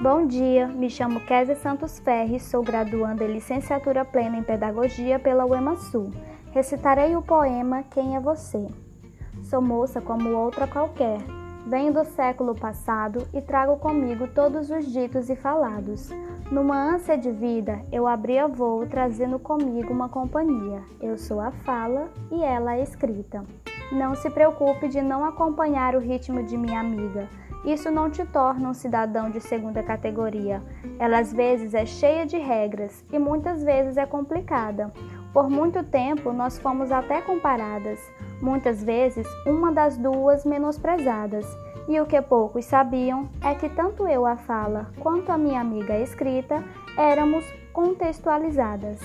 Bom dia, me chamo Kézia Santos Ferres, sou graduanda em licenciatura plena em Pedagogia pela UEMASU. Recitarei o poema Quem é Você? Sou moça como outra qualquer, venho do século passado e trago comigo todos os ditos e falados. Numa ânsia de vida, eu abri a voo trazendo comigo uma companhia. Eu sou a fala e ela a escrita. Não se preocupe de não acompanhar o ritmo de minha amiga. Isso não te torna um cidadão de segunda categoria. Ela às vezes é cheia de regras e muitas vezes é complicada. Por muito tempo nós fomos até comparadas, muitas vezes uma das duas menosprezadas. E o que poucos sabiam é que tanto eu a fala quanto a minha amiga a escrita éramos contextualizadas.